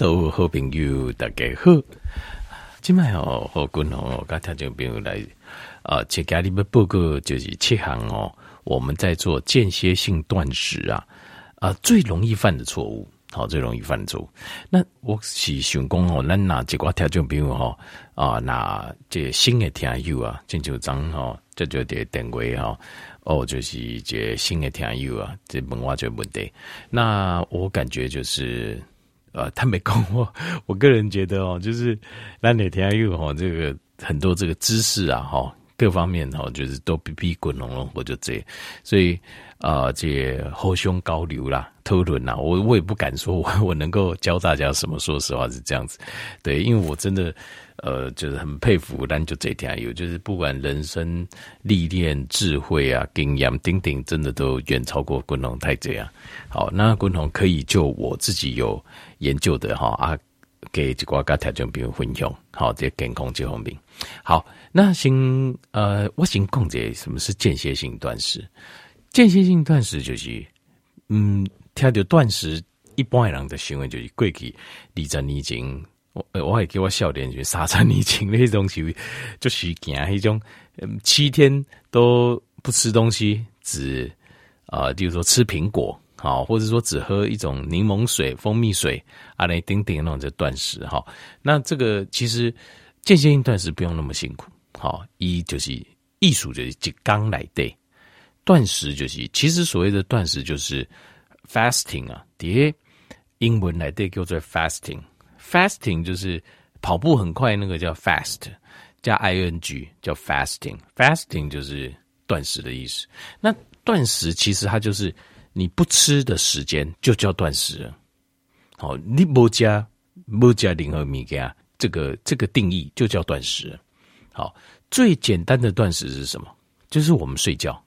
所有好朋友大家好，今麦哦，和军宏跟听众朋友来啊，请家里面报告就是七项哦，我们在做间歇性断食啊啊，最容易犯的错误，好，最容易犯的错误。那我是想讲哦，咱哪几个听众朋友哈啊，那这新的听友啊，进就章哈，这就得定位哈。哦，就是这新的听友啊，这问我这问题，那我感觉就是，呃，他没跟我，我个人觉得哦，就是那你听友哈，这个很多这个知识啊，哈，各方面哈，就是都比比滚龙龙，我就这，所以啊、呃，这后胸高流啦，讨论啦，我我也不敢说我 我能够教大家什么，说实话是这样子，对，因为我真的。呃，就是很佩服，但就这点有，就是不管人生历练、智慧啊、经验，顶顶真的都远超过滚龙太这样。好，那滚龙可以就我自己有研究的哈啊，给这个大家朋友分享。好，这健康这方面。好，那先呃，我先讲解什么是间歇性断食。间歇性断食就是，嗯，听到断食，一般人的行为就是过去二十年前。我我还给我笑点，就三十年前那种是就是讲一种，七天都不吃东西，只啊、呃，就是说吃苹果，好，或者说只喝一种柠檬水、蜂蜜水啊，来顶顶那种就断食哈。那这个其实间歇性断食不用那么辛苦，好，一就是艺术就是即刚来对，断食就是其实所谓的断食就是 fasting 啊，第英文来对叫做 fasting。Fasting 就是跑步很快那个叫 fast，加 ing 叫 fasting。Fasting 就是断食的意思。那断食其实它就是你不吃的时间就叫断食。好，你不加不加任何米加，这个这个定义就叫断食。好，最简单的断食是什么？就是我们睡觉。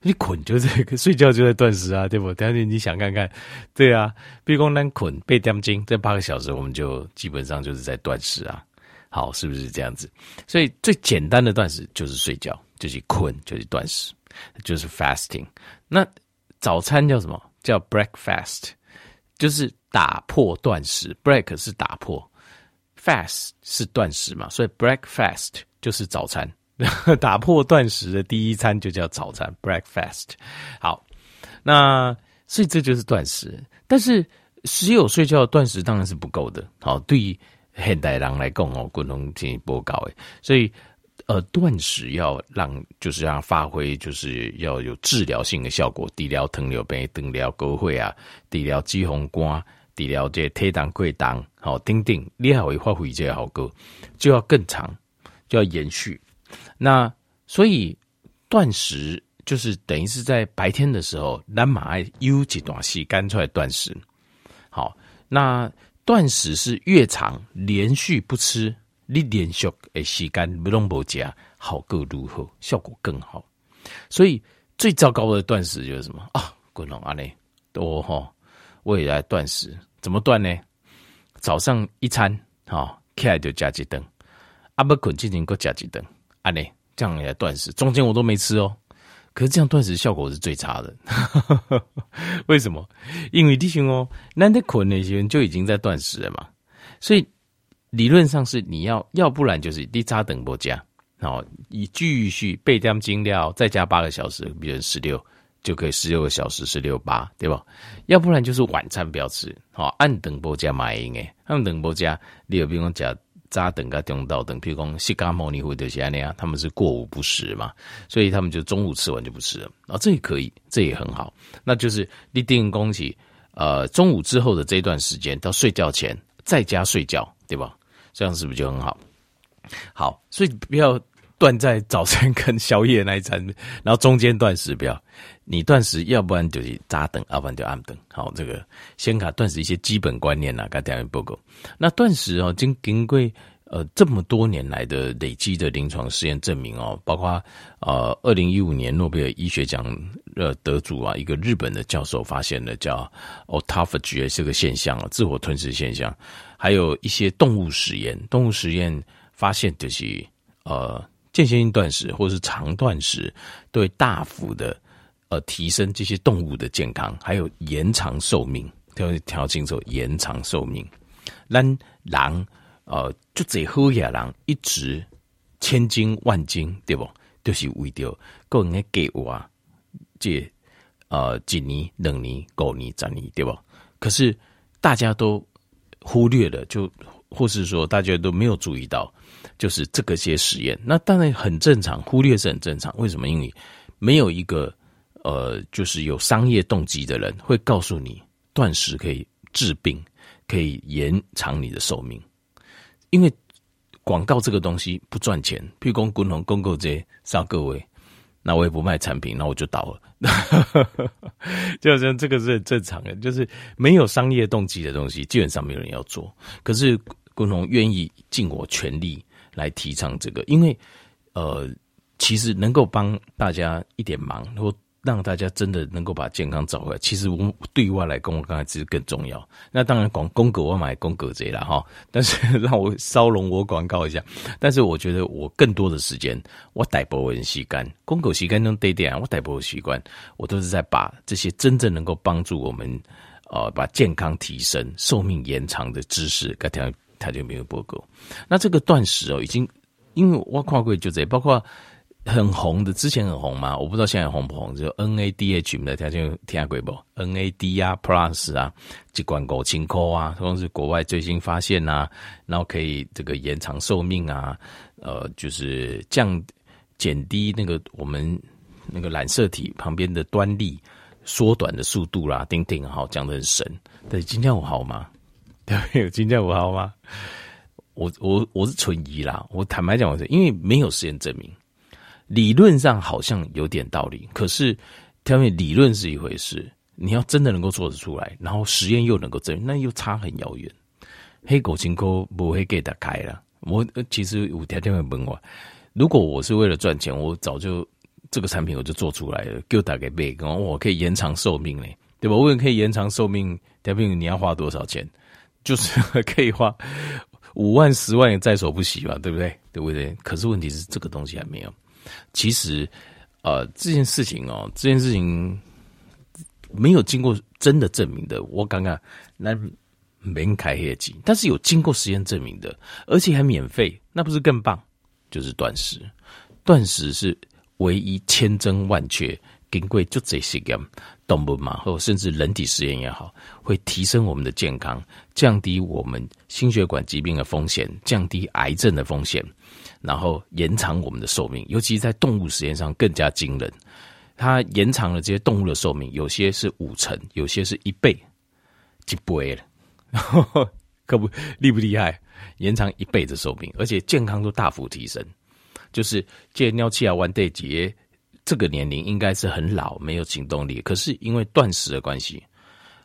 你困就这个，睡觉就在断食啊，对不？但是你想看看，对啊，比如说咱困八点钟，这八个小时，我们就基本上就是在断食啊。好，是不是这样子？所以最简单的断食就是睡觉，就是困，就是断食，就是 fasting。那早餐叫什么？叫 breakfast，就是打破断食。break 是打破，fast 是断食嘛，所以 breakfast 就是早餐。打破断食的第一餐就叫早餐 （breakfast）。好，那所以这就是断食。但是只有睡觉断食当然是不够的。好，对于现代人来讲哦，共同建议不高诶。所以呃，断食要让就是让发挥，就是要有治疗性的效果，治疗糖尿病、治疗高血啊、治疗肌红光、治疗这体重过重，好，等等，你还会发挥这个效果，就要更长，就要延续。那所以断食就是等于是在白天的时候，咱马爱有几段时间出来断食。好，那断食是越长，连续不吃，你连续诶时间不拢无加，好个如何？效果更好。所以最糟糕的断食就是什么啊？滚龙啊嘞，多哈，我也来断食，怎么断呢？早上一餐，好起来就加几顿，阿不困进行个加几顿。啊，呢，这样也断食，中间我都没吃哦。可是这样断食效果是最差的，为什么？因为弟兄哦，难得困那些人就已经在断食了嘛。所以理论上是你要，要不然就是你早顿不加，好，以继续八点精料，再加八个小时，比如十六就可以十六个小时，十六八，对吧？要不然就是晚餐不要吃，好，按等不加买应诶，按等不加，你有比如讲。扎等个中道等，譬如讲西嘎牟尼或者是那样，他们是过午不食嘛，所以他们就中午吃完就不吃了啊，这也可以，这也很好。那就是立定恭喜，呃，中午之后的这一段时间到睡觉前在家睡觉，对吧？这样是不是就很好？好，所以不要断在早餐跟宵夜那一餐，然后中间断食不要。你断食，要不然就是扎等，要不然就暗等。好，这个先卡断食一些基本观念呐，跟大家报告。那断食哦，经经过呃这么多年来的累积的临床实验证明哦，包括呃二零一五年诺贝尔医学奖呃得主啊，一个日本的教授发现了叫 autophagy 这个现象啊，自我吞噬现象，还有一些动物实验，动物实验发现就是呃间歇性断食或是长断食对大幅的。呃，提升这些动物的健康，还有延长寿命，要调清楚延长寿命。咱人呃，就这好野人一直千金万金，对不？就是为着个人的给我这呃几年、两年、五年、十年，对不？可是大家都忽略了，就或是说大家都没有注意到，就是这个些实验，那当然很正常，忽略是很正常。为什么？因为没有一个呃，就是有商业动机的人会告诉你断食可以治病，可以延长你的寿命，因为。广告这个东西不赚钱，譬如说滚红公购这些烧各位，那我也不卖产品，那我就倒了。就好像这个是很正常的，就是没有商业动机的东西，基本上没有人要做。可是滚红愿意尽我全力来提倡这个，因为呃，其实能够帮大家一点忙，或。让大家真的能够把健康找回来，其实我对外来讲，我刚才其实更重要。那当然广公狗我买公狗这了哈，但是让我稍容我广告一下。但是我觉得我更多的时间，我带波人习惯，公狗习惯能对点，我带波习惯，我都是在把这些真正能够帮助我们，呃，把健康提升、寿命延长的知识，该条他就没有播过。那这个断食哦，已经因为我跨过就这，包括。很红的，之前很红嘛，我不知道现在红不红。就 NADH 你们大家听听过不？NAD 啊，Plus 啊，这罐狗青稞啊，都是国外最新发现啊，然后可以这个延长寿命啊，呃，就是降减低那个我们那个染色体旁边的端粒缩短的速度啦，丁丁好讲的很神。但是今天我好吗？对，今天我好吗？我我我是存疑啦。我坦白讲，我是因为没有实验证明。理论上好像有点道理，可是他们理论是一回事，你要真的能够做得出来，然后实验又能够证明，那又差很遥远。黑狗金沟不会给他开了。我其实我天天会问我，如果我是为了赚钱，我早就这个产品我就做出来了，给我打给贝哥，我可以延长寿命嘞，对吧？我也可以延长寿命，条命你要花多少钱？就是可以花五万、十万也在所不惜嘛，对不对？对不对？可是问题是这个东西还没有。其实，呃，这件事情哦，这件事情没有经过真的证明的。我刚刚那没开业绩，但是有经过实验证明的，而且还免费，那不是更棒？就是断食，断食是唯一千真万确，经过就这些个动物嘛，或甚至人体实验也好，会提升我们的健康，降低我们心血管疾病的风险，降低癌症的风险。然后延长我们的寿命，尤其在动物实验上更加惊人。它延长了这些动物的寿命，有些是五成，有些是一倍，几倍了，可不厉不厉害？延长一倍的寿命，而且健康都大幅提升。就是这尿气啊，完对节这个年龄应该是很老，没有行动力，可是因为断食的关系，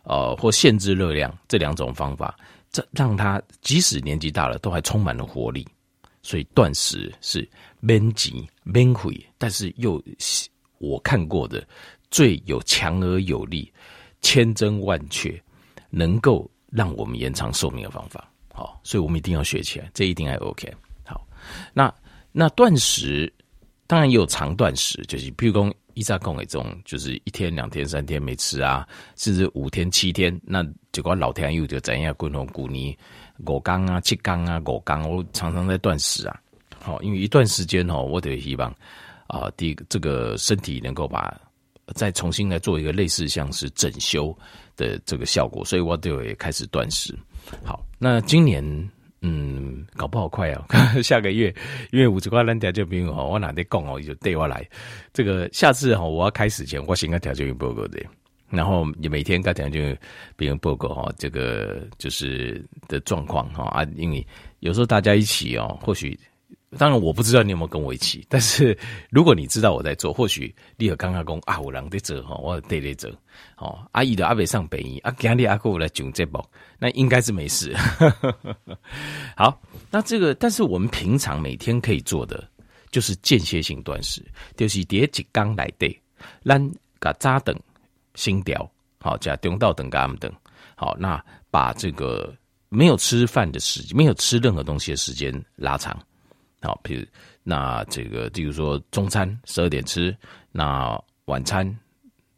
呃，或限制热量这两种方法，这让他即使年纪大了，都还充满了活力。所以断食是免急免毁，但是又我看过的最有强而有力、千真万确，能够让我们延长寿命的方法。好，所以我们一定要学起来，这一定还 OK。好，那那断食当然也有长断食，就是譬如讲一扎共那种，就是一天、两天、三天没吃啊，甚至五天、七天，那结果老天又就怎样共同鼓励。五天啊，七天啊，五天，我常常在断食啊。好，因为一段时间哦，我得希望啊，第一个这个身体能够把再重新来做一个类似像是整修的这个效果，所以我就也开始断食。好，那今年嗯，搞不好快哦，下个月，因为五十块两条就不用哦，我哪天讲哦，就带我来。这个下次哈，我要开始前，我先跟条件报告的。然后也每天跟大家就别人报告哈，这个就是的状况哈啊，因为有时候大家一起哦，或许当然我不知道你有没有跟我一起，但是 如果你知道我在做，或许你和刚刚讲啊，我人在做哈，我对在做哦，阿姨的阿伯上北医啊，今天阿哥来讲这包，那应该是没事。好，那这个但是我们平常每天可以做的就是间歇性断食，就是第一缸来对，咱个扎等。新调好，加中道等干等好，那把这个没有吃饭的时间，没有吃任何东西的时间拉长。好，比如那这个，例如说中餐十二点吃，那晚餐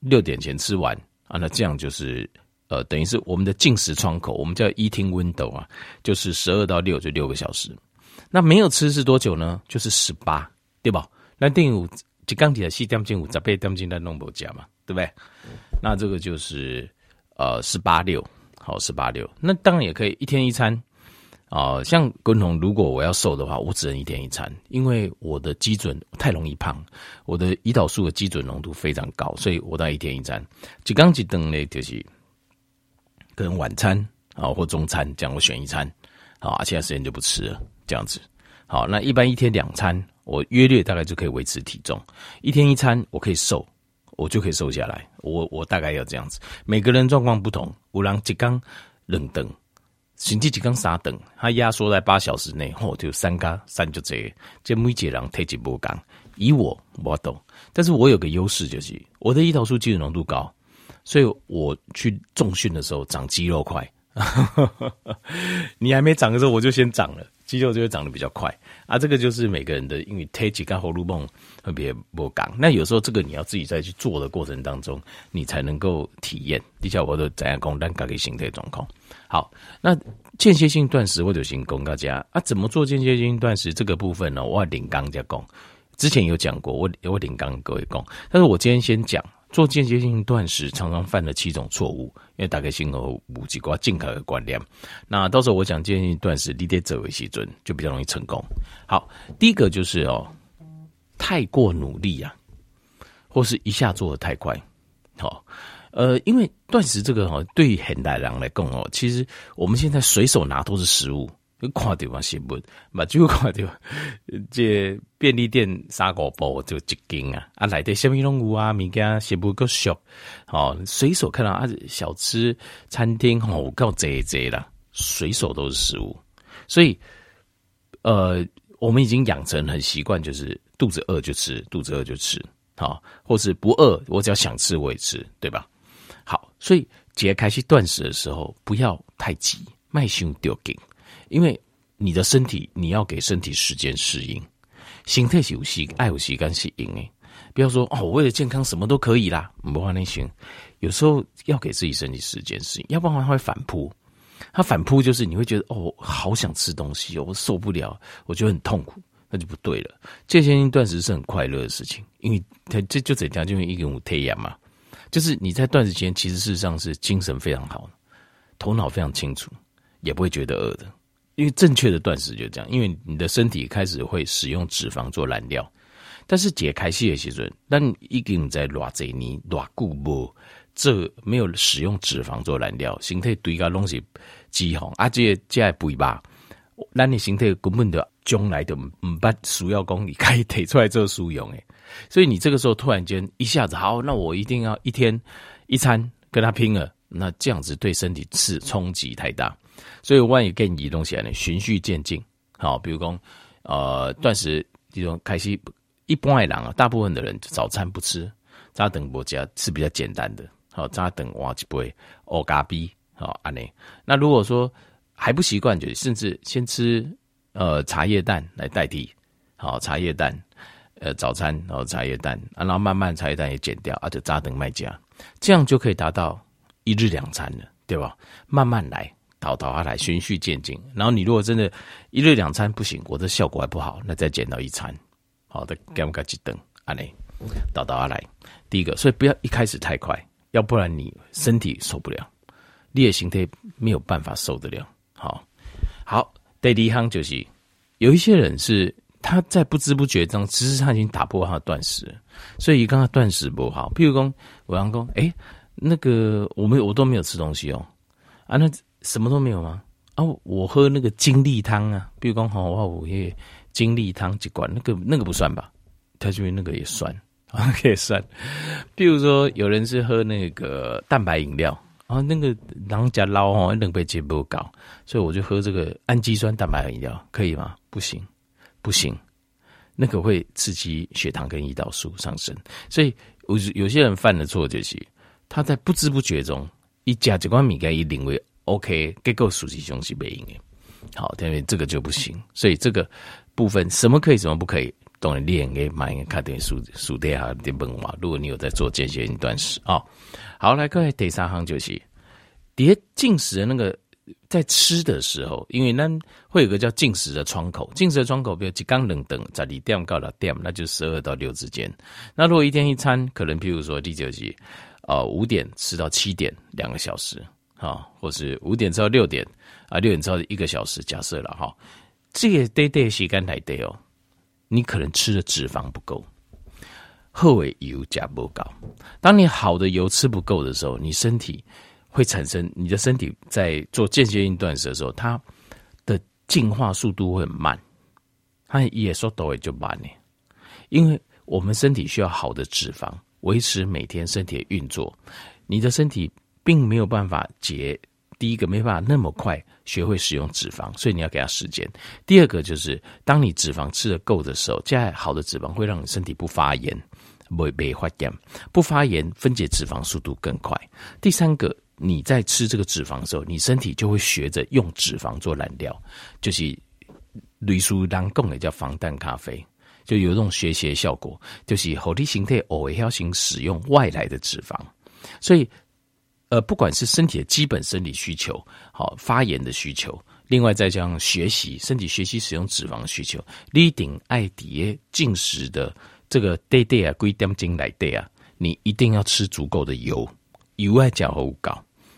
六点前吃完啊，那这样就是呃，等于是我们的进食窗口，我们叫 eating window 啊，就是十二到六就六个小时。那没有吃是多久呢？就是十八，对吧？那定五就刚提的西点进五十八点进来弄不加嘛，对不对？那这个就是呃十八六，好十八六。那当然也可以一天一餐。啊、像滚筒，如果我要瘦的话，我只能一天一餐，因为我的基准太容易胖，我的胰岛素的基准浓度非常高，所以我到一天一餐。就刚几顿呢，就是可能晚餐啊、或中餐，这样我选一餐，好、哦，其他时间就不吃了，这样子。好，那一般一天两餐，我约略大概就可以维持体重。一天一餐，我可以瘦，我就可以瘦下来。我我大概要这样子。每个人状况不同，有人一缸冷灯。星期几刚三等，他压缩在八小时内，吼、哦，就三缸三就这，这每节人体积不讲，以我我懂，但是我有个优势就是我的胰岛素基准浓度高，所以我去重训的时候长肌肉快。你还没长的时候，我就先长了。肌肉就会长得比较快啊，这个就是每个人的，因为体质跟荷尔蒙特别不刚。那有时候这个你要自己再去做的过程当中，你才能够体验。底下我都怎样讲，但各个形态状况。好，那间歇性断食我就先供大家啊，怎么做间歇性断食这个部分呢？我领刚加讲，之前有讲过，我我领刚各位讲，但是我今天先讲。做间接性断食常常犯了七种错误，因为大概先有五几个健康的观念。那到时候我讲间接性断食，你得走为基准，就比较容易成功。好，第一个就是哦，太过努力啊，或是一下做得太快。好，呃，因为断食这个哦，对很多人来讲哦，其实我们现在随手拿都是食物。看到嘛新闻，嘛就看到 这便利店三个包就一斤啊，啊来的什么拢有啊，物件食物够俗，好随手看到啊小吃餐厅吼够贼贼啦，随手都是食物，所以呃我们已经养成很习惯，就是肚子饿就吃，肚子饿就吃，好，或是不饿，我只要想吃我也吃，对吧？好，所以解开始断食的时候不要太急，卖胸丢紧。因为你的身体，你要给身体时间适应。心态是有时爱有时间适应诶，不要说哦，我为了健康什么都可以啦，不话那行。有时候要给自己身体时间适应，要不然会反扑。它反扑就是你会觉得哦，好想吃东西哦，我受不了，我觉得很痛苦，那就不对了。间歇性断食是很快乐的事情，因为它这就怎样，就一个五太阳嘛，就是你在断食间，其实事实上是精神非常好，头脑非常清楚，也不会觉得饿的。因为正确的断食就是这样，因为你的身体开始会使用脂肪做燃料，但是解开系的时阵，但已经在偌济年偌久无，这没有使用脂肪做燃料，身体堆个东西脂肪，啊，这这肥吧，咱的身体根本就将来就唔不需要讲你可以提出来做使用诶，所以你这个时候突然间一下子好，那我一定要一天一餐跟他拼了，那这样子对身体是冲击太大。所以，万一给你东西来呢，循序渐进。好，比如说，呃，断食这种开始，一般的人啊，大部分的人早餐不吃，扎等不加是比较简单的。好，扎等挖一杯欧咖啡，好，安内。那如果说还不习惯，就甚至先吃呃茶叶蛋来代替。好，茶叶蛋，呃，早餐然后茶叶蛋，然后慢慢茶叶蛋也减掉，啊，就扎等卖家，这样就可以达到一日两餐的，对吧？慢慢来。倒倒下来，循序渐进。然后你如果真的一日两餐不行，我的效果还不好，那再减到一餐。好的，给我们几灯，阿雷倒倒下来。第一个，所以不要一开始太快，要不然你身体受不了，你的形态没有办法受得了。好，好，第二行就是有一些人是他在不知不觉中，其实他已经打破他的断食，所以刚刚断食不好。譬如说，我刚说，哎，那个我们我都没有吃东西哦，啊那。什么都没有吗？啊，我喝那个精力汤啊，比如讲好，我午夜精力汤几罐，那个那个不算吧？他觉得那个也算，啊，可以算。比如说，有人是喝那个蛋白饮料，啊，那个人家捞哦，两杯接不高，所以我就喝这个氨基酸蛋白饮料，可以吗？不行，不行，那个会刺激血糖跟胰岛素上升，所以有有些人犯的错就是他在不知不觉中一加几罐米钙一领为。OK，结构属性雄是没赢诶，好，因为这个就不行，所以这个部分什么可以，什么不可以，当然练给买个看点数数点啊点本嘛。如果你有在做间歇性断食啊，好，来各位第三行就是别进食的那个在吃的时候，因为那会有个叫进食的窗口，进食的窗口比如几刚冷等在你点到了点，那就十二到六之间。那如果一天一餐，可能譬如说第九集，呃五点吃到七点两个小时，啊，或是五点吃到六点啊，六点吃到一个小时，假设了哈，这个对对时间来对哦，你可能吃的脂肪不够。后尾油加不高，当你好的油吃不够的时候，你身体会产生，你的身体在做间歇性断食的时候，它的进化速度会很慢，它也说都会就慢呢，因为我们身体需要好的脂肪维持每天身体的运作，你的身体并没有办法解，第一个没办法那么快学会使用脂肪，所以你要给它时间。第二个就是，当你脂肪吃得够的时候，这样好的脂肪会让你身体不发炎。不会被发炎，不发炎，分解脂肪速度更快。第三个，你在吃这个脂肪的时候，你身体就会学着用脂肪做燃料，就是类似人讲的叫防弹咖啡，就有这种学习的效果，就是后天形态偶尔要行使用外来的脂肪，所以呃，不管是身体的基本生理需求，好发炎的需求，另外再加上学习身体学习使用脂肪的需求，立顶爱迪进食的。这个 day day 啊，归点进来 day 啊，你一定要吃足够的油，油爱较好高。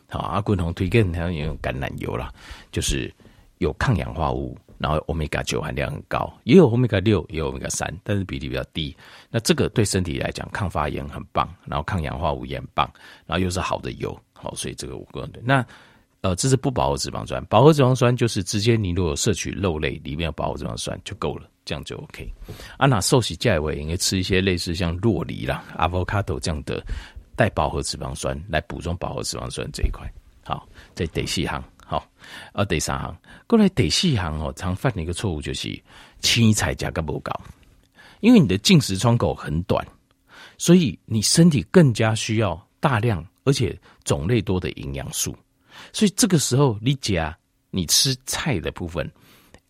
好，阿滚红推荐他用橄榄油啦，就是有抗氧化物，然后欧米伽九含量很高，也有欧米伽六，也有欧米伽三，但是比例比较低。那这个对身体来讲，抗发炎很棒，然后抗氧化物也很棒，然后又是好的油，好，所以这个我个人对。那呃，这是不饱和脂肪酸，饱和脂肪酸就是直接你如果摄取肉类里面有饱和脂肪酸就够了。这样就 OK。啊，那寿喜价位应该吃一些类似像洛梨啦、avocado 这样的带饱和脂肪酸来补充饱和脂肪酸这一块。好，在第四行，好，啊，第三行过来第四行哦，常犯的一个错误就是青菜价格不高，因为你的进食窗口很短，所以你身体更加需要大量而且种类多的营养素，所以这个时候你加你吃菜的部分。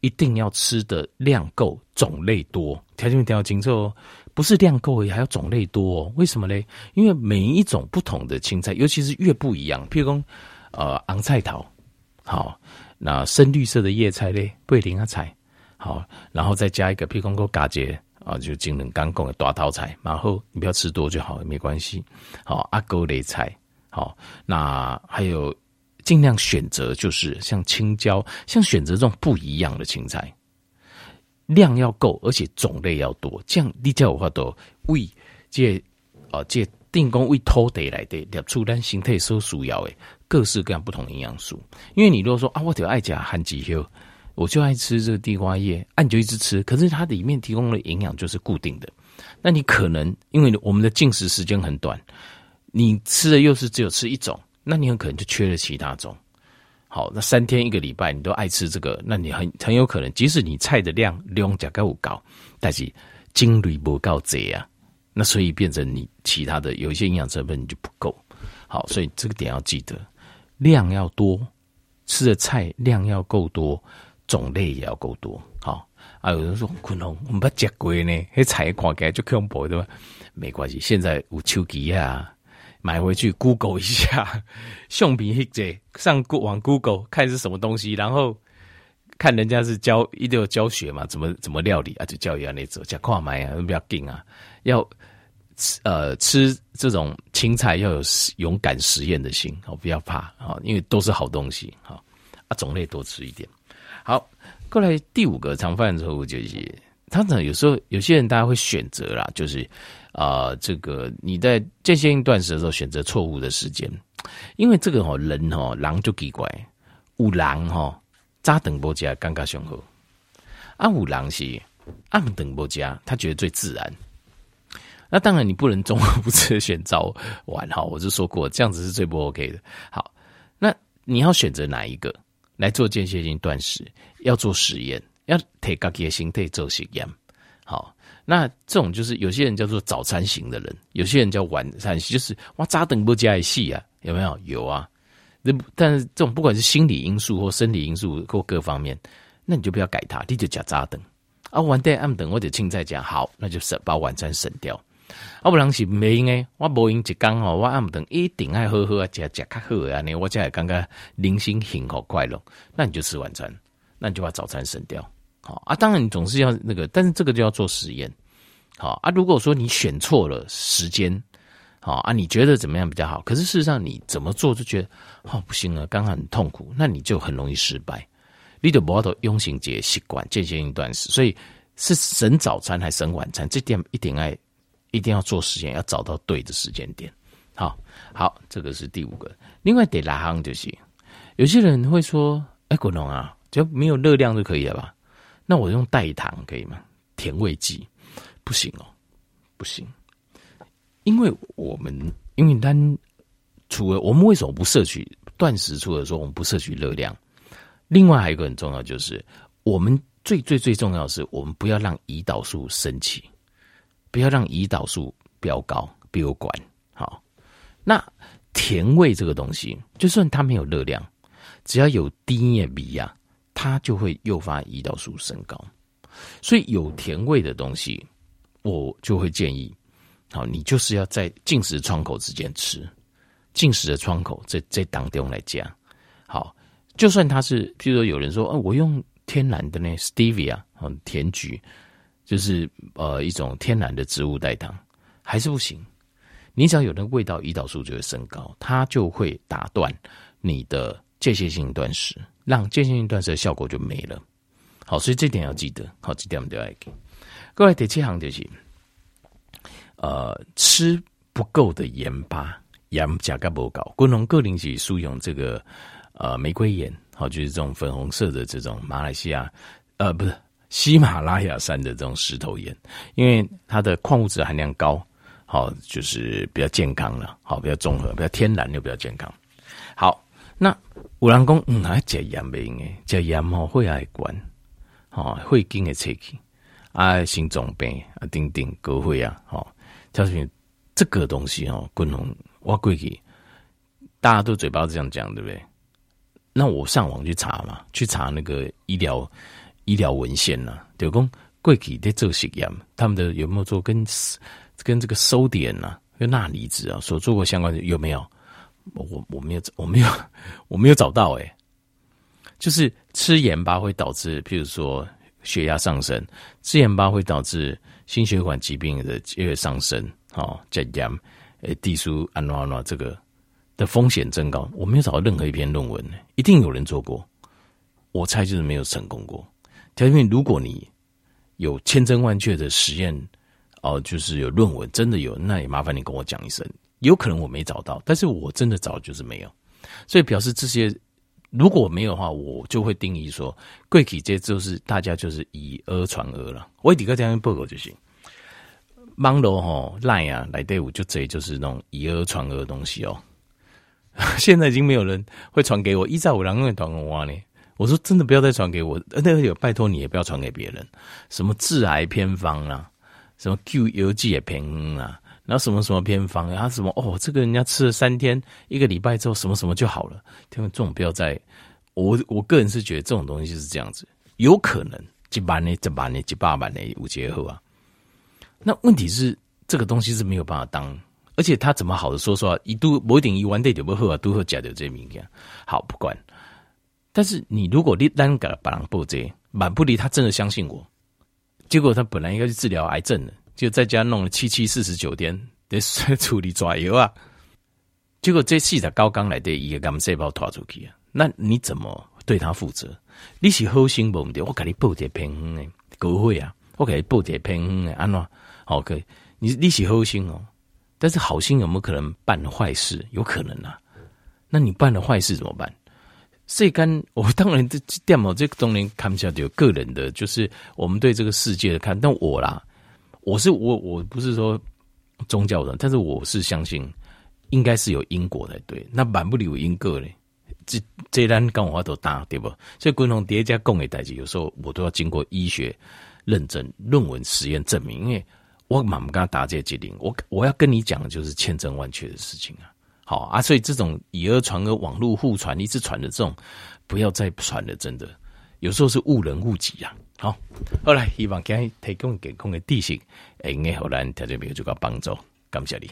一定要吃的量够，种类多，条件一定要清楚哦。不是量够而已，还要种类多哦。为什么嘞？因为每一种不同的青菜，尤其是越不一样，譬如说，呃，昂菜头，好，那深绿色的叶菜类，贝林啊菜，好，然后再加一个，譬如说嘎节啊，就金冷刚贡的大头菜，然后你不要吃多就好，没关系。好，阿勾类菜，好，那还有。尽量选择就是像青椒，像选择这种不一样的青菜，量要够，而且种类要多。这样你叫我话都为这啊这定功为偷地来的，列出咱形态所需要的各式各样不同营养素。因为你如果说啊，我就爱吃番薯叶，我就爱吃这个地瓜叶，啊，你就一直吃，可是它里面提供的营养就是固定的，那你可能因为我们的进食时间很短，你吃的又是只有吃一种。那你很可能就缺了其他种。好，那三天一个礼拜你都爱吃这个，那你很很有可能，即使你菜的量量加够高，但是精力不够多啊，那所以变成你其他的有一些营养成分你就不够。好，所以这个点要记得，量要多，吃的菜量要够多，种类也要够多。好，啊，有人说可能我们不吃过呢，那菜看起来就恐怖对吧？没关系，现在有手机啊。买回去 Google 一下，橡皮黑姐上网 Google 看是什么东西，然后看人家是教一定有教学嘛，怎么怎么料理啊，就教一样那种，讲跨买啊，不要紧啊，要吃呃吃这种青菜要有勇敢实验的心哦，不要怕啊，因为都是好东西哈啊，种类多吃一点。好，过来第五个常犯的错误就是，常常有时候有些人大家会选择啦，就是。啊、这个你在间歇性断食的时候选择错误的时间，因为这个哦，人哦，狼就奇怪，有狼哈，扎等波加尴尬雄厚，啊，有狼是暗等波加，他觉得最自然。那当然你不能中午 不吃选早晚哈，我就说过这样子是最不 OK 的。好，那你要选择哪一个来做间歇性断食？要做实验，要提高自己的身体做实验，好。那这种就是有些人叫做早餐型的人，有些人叫晚餐，就是哇扎等不加一戏啊，有没有？有啊。那但是这种不管是心理因素或生理因素或各方面，那你就不要改它，你就加扎等啊。晚点暗等或者青菜讲好，那就省把晚餐省掉。啊，不然是没用诶，我无用一工吼，我暗顿一定爱好好啊，食食较好啊，呢我才会感觉人生幸福快乐。那你就吃晚餐，那你就把早餐省掉。好啊，当然你总是要那个，但是这个就要做实验。好啊，如果说你选错了时间，好啊，你觉得怎么样比较好？可是事实上你怎么做就觉得哦不行了，刚刚很痛苦，那你就很容易失败。你得不要用心节习惯，间歇性断食，所以是省早餐还是省晚餐？这点一定爱一定要做实验，要找到对的时间点。好，好，这个是第五个。另外得拉行就是，有些人会说：“哎，国龙啊，只要没有热量就可以了吧？”那我用代糖可以吗？甜味剂不行哦，不行，因为我们因为单除了我们为什么不摄取断食？除了说我们不摄取热量。另外还有一个很重要，就是我们最最最重要的是，我们不要让胰岛素升起，不要让胰岛素飙高，飙管。好，那甜味这个东西，就算它没有热量，只要有低盐比呀，它就会诱发胰岛素升高。所以有甜味的东西，我就会建议，好，你就是要在进食窗口之间吃，进食的窗口在在当中来讲，好。就算它是，譬如说有人说，哦，我用天然的呢，stevia，嗯，甜菊，就是呃一种天然的植物代糖，还是不行。你只要有那个味道，胰岛素就会升高，它就会打断你的间歇性断食，让间歇性断食的效果就没了。好，所以这点要记得。好，这点我们都要给。各位第七行就是，呃，吃不够的盐巴，盐加个不高，各种各领域使用这个。呃，玫瑰盐，好，就是这种粉红色的这种马来西亚，呃，不是喜马拉雅山的这种石头盐，因为它的矿物质含量高，好，就是比较健康了，好，比较综合，比较天然又比较健康。好，那有人讲，嗯，还加盐没用诶，加盐吼会爱管，好，会经的刺激，啊，心脏病啊，等等，高血压，好，就是这个东西哦，共同我估计大家都嘴巴这样讲，对不对？那我上网去查嘛，去查那个医疗医疗文献呐，就讲过去在做实验，他们的有没有做跟跟这个收点呐、跟钠离子啊所做过相关的有没有？我我没有我没有我没有找到哎、就是吃盐巴会导致，譬如说血压上升，吃盐巴会导致心血管疾病的越上升，好，加盐诶，地苏安诺安诺这个。的风险增高，我没有找到任何一篇论文，一定有人做过，我猜就是没有成功过。条件如果你有千真万确的实验，哦，就是有论文真的有，那也麻烦你跟我讲一声。有可能我没找到，但是我真的找就是没有，所以表示这些如果没有的话，我就会定义说，贵体这就是大家就是以讹传讹了。我底个这样报告就行。网络吼赖啊来队伍就这就是那种以讹传讹的东西哦。现在已经没有人会传给我，依照我两个人传我呢。我说真的，不要再传给我，那个有拜托你也不要传给别人。什么致癌偏方啊，什么 Q 油剂也偏啊，然后什么什么偏方然后，什么哦，这个人家吃了三天、一个礼拜之后，什么什么就好了。听这种不要再，我我个人是觉得这种东西是这样子，有可能几百年、几百年、几百万年无结合啊。那问题是这个东西是没有办法当。而且他怎么好的说说一度某一点一完对就不喝啊，都喝假的这名言。好不管，但是你如果你单个把人报这满不离他真的相信我，结果他本来应该去治疗癌症的，就在家弄了七七四十九天 得处理抓药啊，结果这次的高刚来的一个干细胞拖出去啊，那你怎么对他负责？你是好心不对，我给你报点偏方的狗会啊，我给你报点偏方的安怎好可以？你你是好心哦。但是好心有没有可能办坏事？有可能啊。那你办了坏事怎么办？这干我当然这电脑这个东西看不下去，有个人的，就是我们对这个世界的看。但我啦，我是我我不是说宗教的，但是我是相信应该是有因果才对。那满不里有因果嘞，这这单跟我都搭对不？所以共同叠加共给代志，有时候我都要经过医学认证、论文实验证明，因为。我蛮不跟他打这些机灵，我我要跟你讲的就是千真万确的事情啊，好啊，所以这种以讹传讹、网络互传、一直传的这种，不要再传了，真的有时候是误人误己啊，好，好来希望今日提供健康嘅知识，会用好咱听众朋友做个帮助，感谢你。